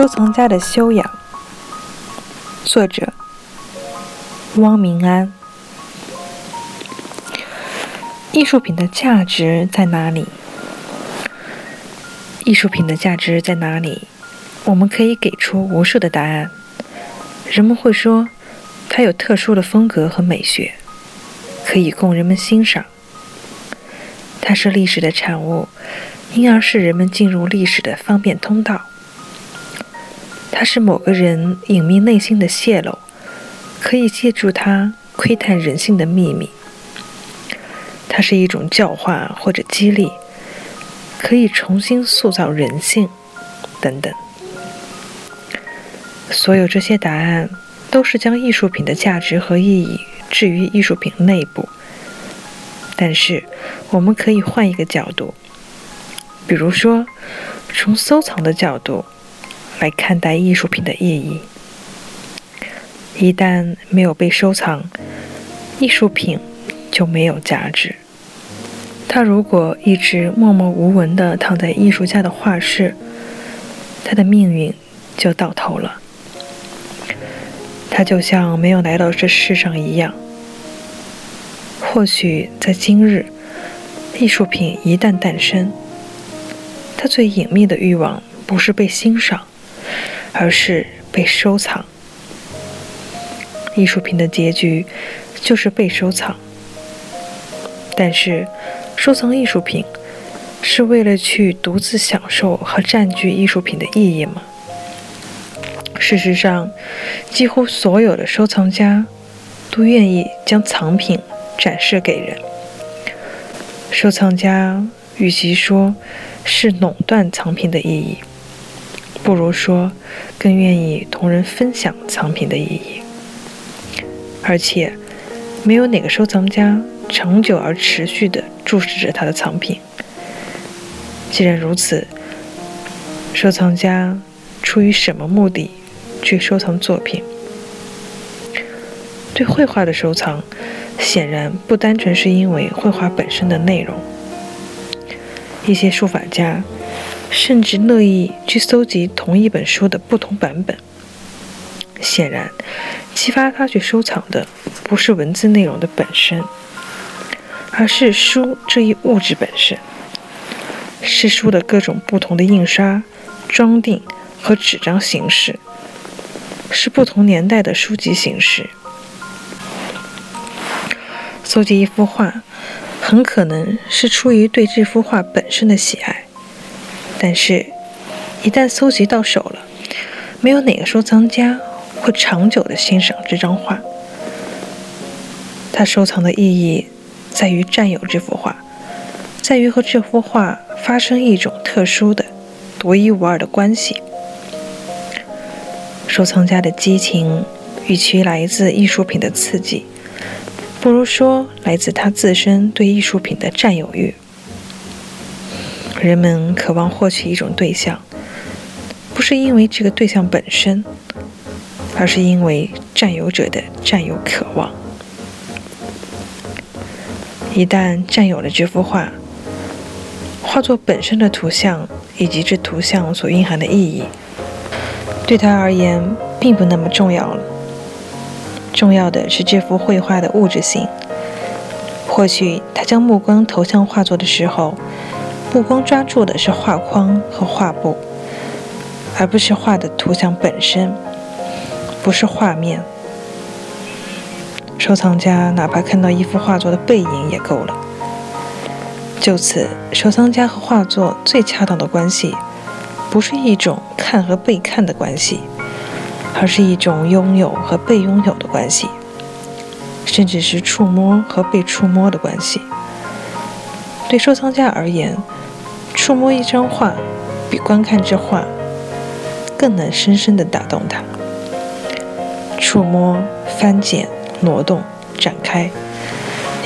收藏家的修养，作者汪明安。艺术品的价值在哪里？艺术品的价值在哪里？我们可以给出无数的答案。人们会说，它有特殊的风格和美学，可以供人们欣赏。它是历史的产物，因而是人们进入历史的方便通道。它是某个人隐秘内心的泄露，可以借助它窥探人性的秘密。它是一种教化或者激励，可以重新塑造人性，等等。所有这些答案都是将艺术品的价值和意义置于艺术品内部。但是，我们可以换一个角度，比如说，从收藏的角度。来看待艺术品的意义。一旦没有被收藏，艺术品就没有价值。它如果一直默默无闻地躺在艺术家的画室，它的命运就到头了。它就像没有来到这世上一样。或许在今日，艺术品一旦诞生，它最隐秘的欲望不是被欣赏。而是被收藏。艺术品的结局就是被收藏。但是，收藏艺术品是为了去独自享受和占据艺术品的意义吗？事实上，几乎所有的收藏家都愿意将藏品展示给人。收藏家与其说是垄断藏品的意义。不如说，更愿意同人分享藏品的意义。而且，没有哪个收藏家长久而持续地注视着他的藏品。既然如此，收藏家出于什么目的去收藏作品？对绘画的收藏，显然不单纯是因为绘画本身的内容。一些书法家。甚至乐意去搜集同一本书的不同版本。显然，激发他去收藏的不是文字内容的本身，而是书这一物质本身，是书的各种不同的印刷、装订和纸张形式，是不同年代的书籍形式。搜集一幅画，很可能是出于对这幅画本身的喜爱。但是，一旦搜集到手了，没有哪个收藏家会长久地欣赏这张画。他收藏的意义在于占有这幅画，在于和这幅画发生一种特殊的、独一无二的关系。收藏家的激情，与其来自艺术品的刺激，不如说来自他自身对艺术品的占有欲。人们渴望获取一种对象，不是因为这个对象本身，而是因为占有者的占有渴望。一旦占有了这幅画，画作本身的图像以及这图像所蕴含的意义，对他而言并不那么重要了。重要的是这幅绘画的物质性。或许他将目光投向画作的时候。目光抓住的是画框和画布，而不是画的图像本身，不是画面。收藏家哪怕看到一幅画作的背影也够了。就此，收藏家和画作最恰当的关系，不是一种看和被看的关系，而是一种拥有和被拥有的关系，甚至是触摸和被触摸的关系。对收藏家而言，触摸一张画，比观看这画更能深深地打动他。触摸、翻检、挪动、展开，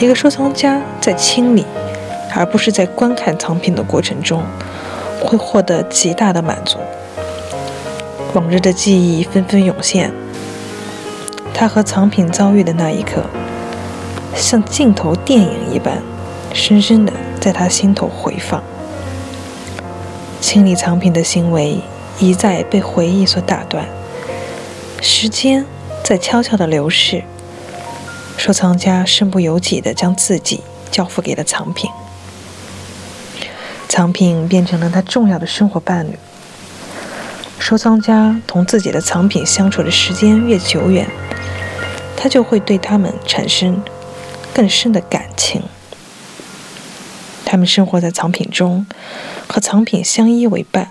一个收藏家在清理，而不是在观看藏品的过程中，会获得极大的满足。往日的记忆纷纷涌现，他和藏品遭遇的那一刻，像镜头电影一般，深深地在他心头回放。清理藏品的行为一再被回忆所打断，时间在悄悄地流逝，收藏家身不由己地将自己交付给了藏品，藏品变成了他重要的生活伴侣。收藏家同自己的藏品相处的时间越久远，他就会对他们产生更深的感情。他们生活在藏品中，和藏品相依为伴。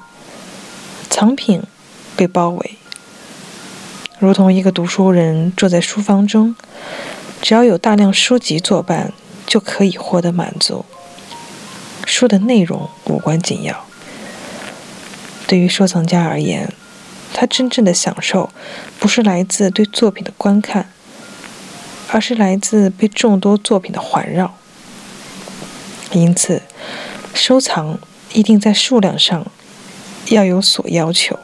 藏品被包围，如同一个读书人坐在书房中，只要有大量书籍作伴，就可以获得满足。书的内容无关紧要。对于收藏家而言，他真正的享受不是来自对作品的观看，而是来自被众多作品的环绕。因此，收藏一定在数量上要有所要求。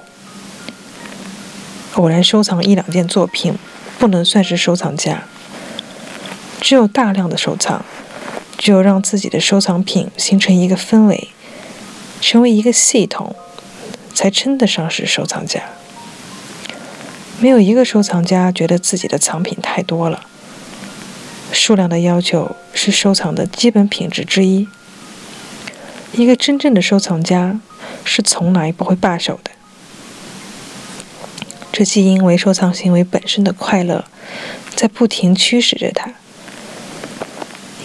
偶然收藏一两件作品，不能算是收藏家。只有大量的收藏，只有让自己的收藏品形成一个氛围，成为一个系统。才称得上是收藏家。没有一个收藏家觉得自己的藏品太多了。数量的要求是收藏的基本品质之一。一个真正的收藏家是从来不会罢手的。这既因为收藏行为本身的快乐在不停驱使着他，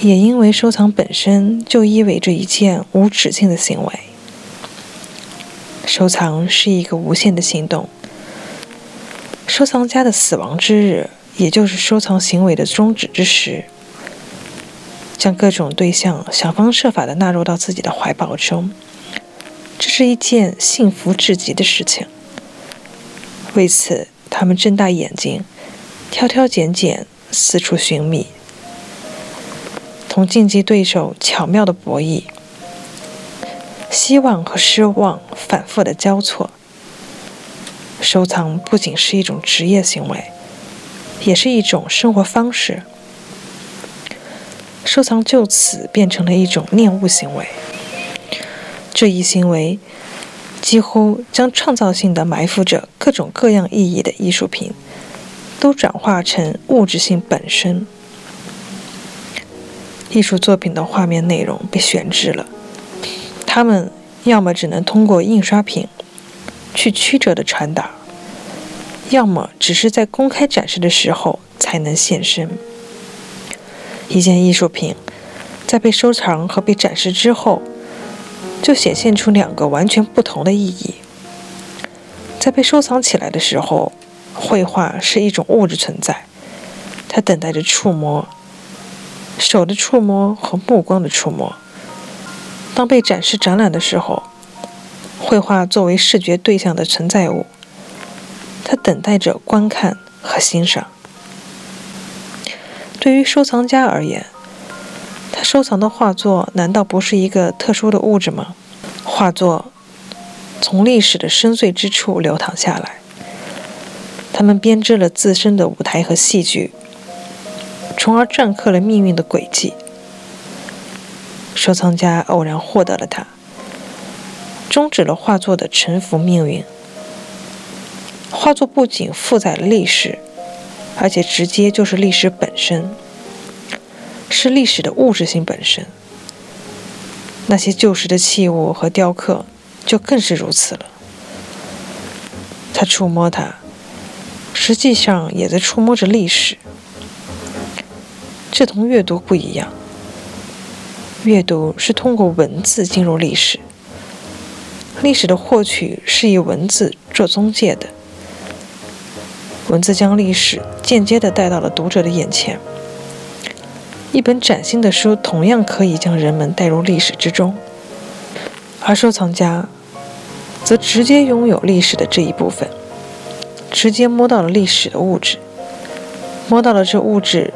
也因为收藏本身就意味着一件无止境的行为。收藏是一个无限的行动。收藏家的死亡之日，也就是收藏行为的终止之时，将各种对象想方设法地纳入到自己的怀抱中，这是一件幸福至极的事情。为此，他们睁大眼睛，挑挑拣拣，四处寻觅，同竞技对手巧妙的博弈。希望和失望反复的交错。收藏不仅是一种职业行为，也是一种生活方式。收藏就此变成了一种恋物行为。这一行为几乎将创造性的埋伏着各种各样意义的艺术品，都转化成物质性本身。艺术作品的画面内容被选制了。他们要么只能通过印刷品去曲折的传达，要么只是在公开展示的时候才能现身。一件艺术品在被收藏和被展示之后，就显现出两个完全不同的意义。在被收藏起来的时候，绘画是一种物质存在，它等待着触摸，手的触摸和目光的触摸。当被展示展览的时候，绘画作为视觉对象的存在物，它等待着观看和欣赏。对于收藏家而言，他收藏的画作难道不是一个特殊的物质吗？画作从历史的深邃之处流淌下来，他们编织了自身的舞台和戏剧，从而篆刻了命运的轨迹。收藏家偶然获得了它，终止了画作的沉浮命运。画作不仅负载了历史，而且直接就是历史本身，是历史的物质性本身。那些旧时的器物和雕刻就更是如此了。他触摸它，实际上也在触摸着历史。这同阅读不一样。阅读是通过文字进入历史，历史的获取是以文字做中介的，文字将历史间接地带到了读者的眼前。一本崭新的书同样可以将人们带入历史之中，而收藏家则直接拥有历史的这一部分，直接摸到了历史的物质，摸到了这物质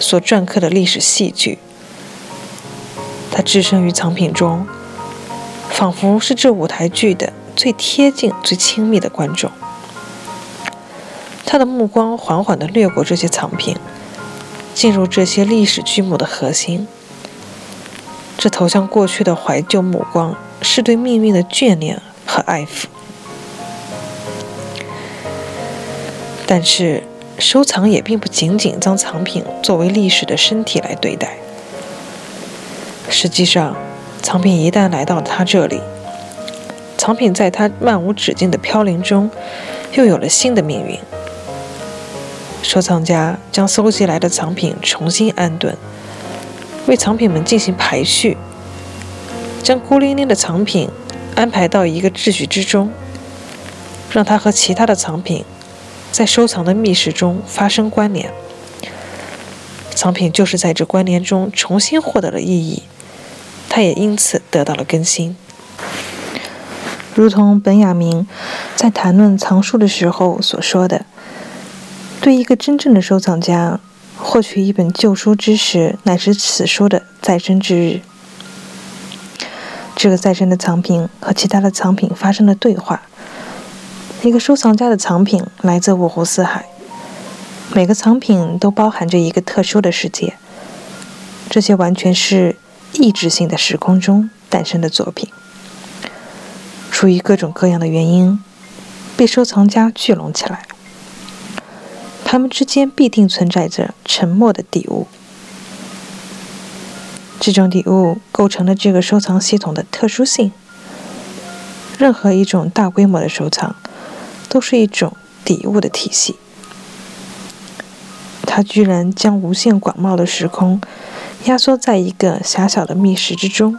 所篆刻的历史戏剧。他置身于藏品中，仿佛是这舞台剧的最贴近、最亲密的观众。他的目光缓缓地掠过这些藏品。进入这些历史剧目的核心，这投向过去的怀旧目光是对命运的眷恋和爱抚。但是，收藏也并不仅仅将藏品作为历史的身体来对待。实际上，藏品一旦来到他这里，藏品在他漫无止境的飘零中，又有了新的命运。收藏家将搜集来的藏品重新安顿，为藏品们进行排序，将孤零零的藏品安排到一个秩序之中，让它和其他的藏品在收藏的密室中发生关联。藏品就是在这关联中重新获得了意义，它也因此得到了更新。如同本雅明在谈论藏书的时候所说的。对一个真正的收藏家，获取一本旧书之时，乃是此书的再生之日。这个再生的藏品和其他的藏品发生了对话。一个收藏家的藏品来自五湖四海，每个藏品都包含着一个特殊的世界。这些完全是意志性的时空中诞生的作品，出于各种各样的原因，被收藏家聚拢起来。他们之间必定存在着沉默的底物，这种底物构成了这个收藏系统的特殊性。任何一种大规模的收藏，都是一种底物的体系。它居然将无限广袤的时空压缩在一个狭小的密室之中。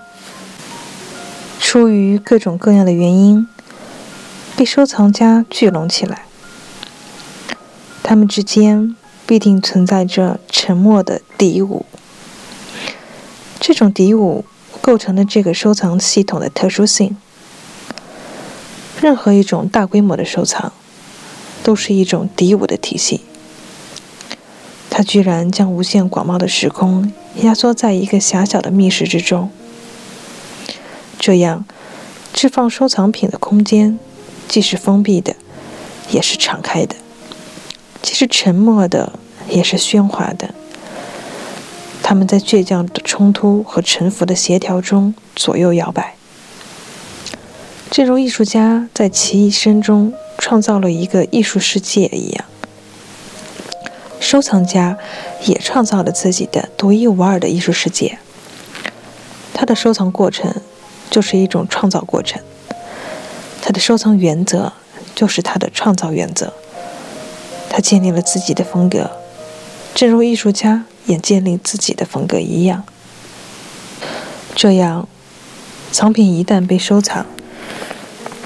出于各种各样的原因，被收藏家聚拢起来。他们之间必定存在着沉默的敌伍，这种敌伍构成了这个收藏系统的特殊性。任何一种大规模的收藏，都是一种敌伍的体系。它居然将无限广袤的时空压缩在一个狭小的密室之中，这样置放收藏品的空间既是封闭的，也是敞开的。既是沉默的，也是喧哗的。他们在倔强的冲突和沉浮的协调中左右摇摆，正如艺术家在其一生中创造了一个艺术世界一样，收藏家也创造了自己的独一无二的艺术世界。他的收藏过程就是一种创造过程，他的收藏原则就是他的创造原则。他建立了自己的风格，正如艺术家也建立自己的风格一样。这样，藏品一旦被收藏，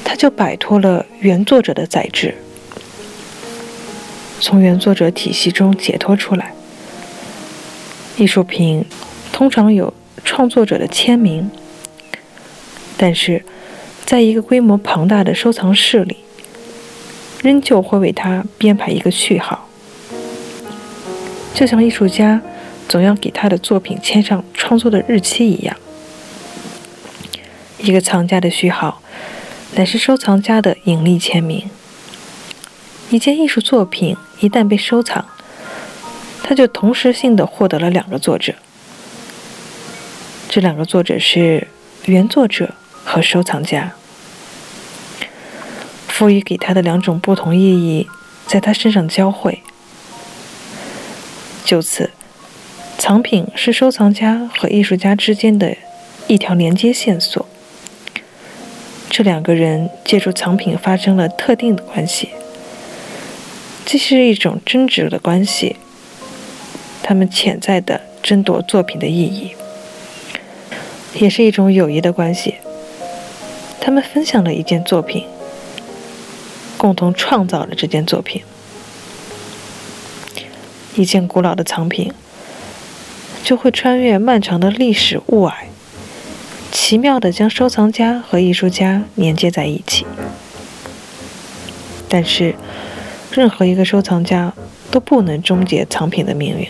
他就摆脱了原作者的宰制，从原作者体系中解脱出来。艺术品通常有创作者的签名，但是，在一个规模庞大的收藏室里。仍旧会为他编排一个序号，就像艺术家总要给他的作品签上创作的日期一样。一个藏家的序号，乃是收藏家的隐匿签名。一件艺术作品一旦被收藏，它就同时性的获得了两个作者，这两个作者是原作者和收藏家。赋予给他的两种不同意义，在他身上交汇。就此，藏品是收藏家和艺术家之间的一条连接线索。这两个人借助藏品发生了特定的关系，这是一种争执的关系。他们潜在的争夺作品的意义，也是一种友谊的关系。他们分享了一件作品。共同创造了这件作品，一件古老的藏品，就会穿越漫长的历史雾霭，奇妙地将收藏家和艺术家连接在一起。但是，任何一个收藏家都不能终结藏品的命运。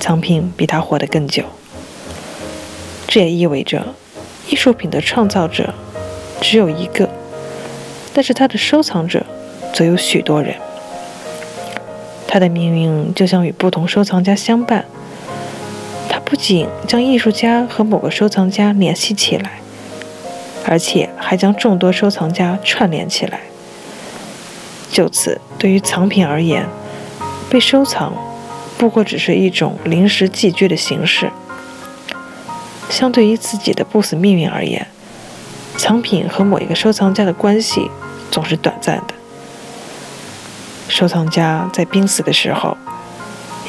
藏品比他活得更久。这也意味着，艺术品的创造者只有一个，但是他的收藏者则有许多人。他的命运就像与不同收藏家相伴。他不仅将艺术家和某个收藏家联系起来，而且还将众多收藏家串联起来。就此，对于藏品而言，被收藏不过只是一种临时寄居的形式。相对于自己的不死命运而言，藏品和某一个收藏家的关系总是短暂的。收藏家在濒死的时候，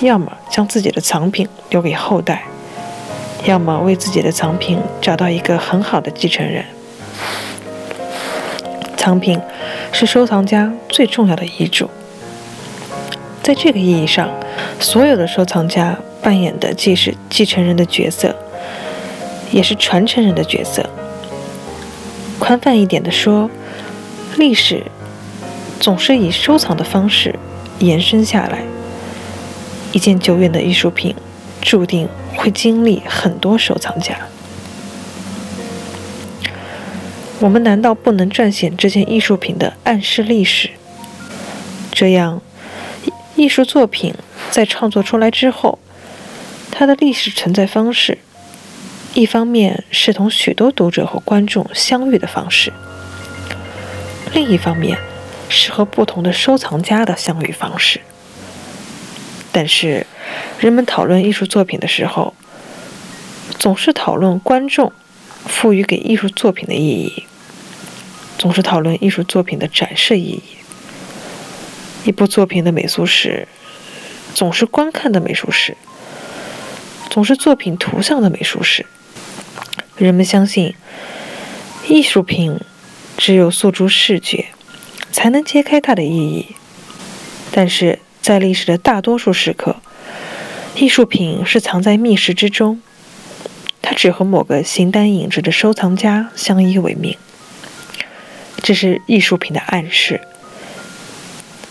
要么将自己的藏品留给后代，要么为自己的藏品找到一个很好的继承人。藏品是收藏家最重要的遗嘱。在这个意义上，所有的收藏家扮演的既是继承人的角色，也是传承人的角色。宽泛一点的说，历史。总是以收藏的方式延伸下来。一件久远的艺术品，注定会经历很多收藏家。我们难道不能撰写这件艺术品的暗示历史？这样，艺术作品在创作出来之后，它的历史存在方式，一方面是同许多读者和观众相遇的方式，另一方面。是和不同的收藏家的相遇方式。但是，人们讨论艺术作品的时候，总是讨论观众赋予给艺术作品的意义，总是讨论艺术作品的展示意义。一部作品的美术史，总是观看的美术史，总是作品图像的美术史。人们相信，艺术品只有诉诸视觉。才能揭开它的意义，但是在历史的大多数时刻，艺术品是藏在密室之中，它只和某个形单影只的收藏家相依为命。这是艺术品的暗示。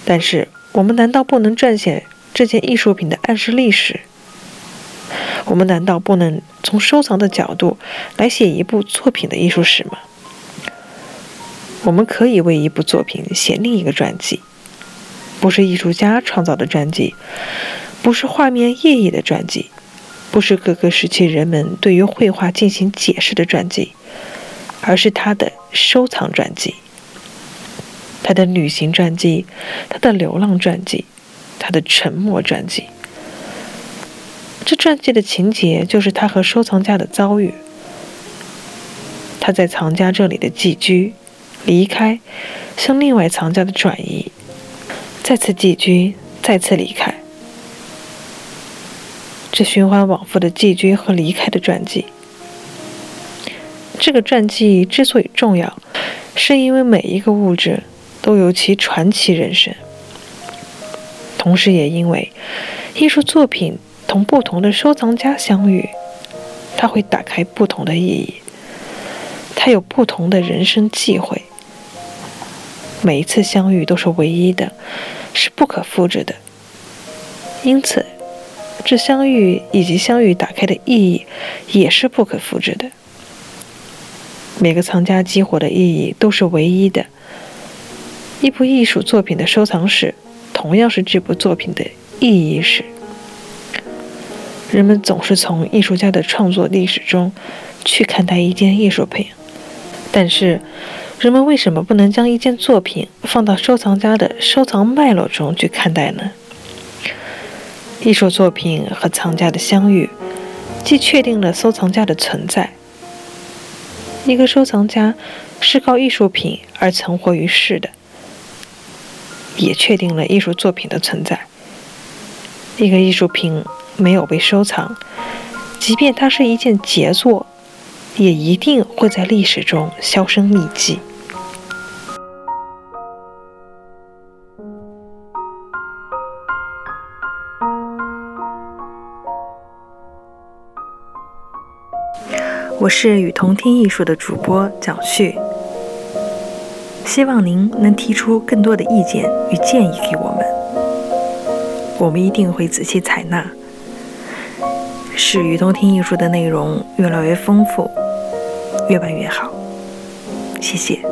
但是，我们难道不能撰写这件艺术品的暗示历史？我们难道不能从收藏的角度来写一部作品的艺术史吗？我们可以为一部作品写另一个传记，不是艺术家创造的传记，不是画面意义的传记，不是各个时期人们对于绘画进行解释的传记，而是他的收藏传记，他的旅行传记，他的流浪传记，他的沉默传记。这传记的情节就是他和收藏家的遭遇，他在藏家这里的寄居。离开，向另外藏家的转移，再次寄居，再次离开，这循环往复的寄居和离开的传记。这个传记之所以重要，是因为每一个物质都有其传奇人生，同时也因为艺术作品同不同的收藏家相遇，它会打开不同的意义，它有不同的人生际会。每一次相遇都是唯一的，是不可复制的。因此，这相遇以及相遇打开的意义也是不可复制的。每个藏家激活的意义都是唯一的。一部艺术作品的收藏史，同样是这部作品的意义史。人们总是从艺术家的创作历史中去看待一件艺术品，但是。人们为什么不能将一件作品放到收藏家的收藏脉络中去看待呢？艺术作品和藏家的相遇，既确定了收藏家的存在。一个收藏家是靠艺术品而存活于世的，也确定了艺术作品的存在。一个艺术品没有被收藏，即便它是一件杰作，也一定会在历史中销声匿迹。我是与同听艺术的主播蒋旭，希望您能提出更多的意见与建议给我们，我们一定会仔细采纳，使于东听艺术的内容越来越丰富，越办越好。谢谢。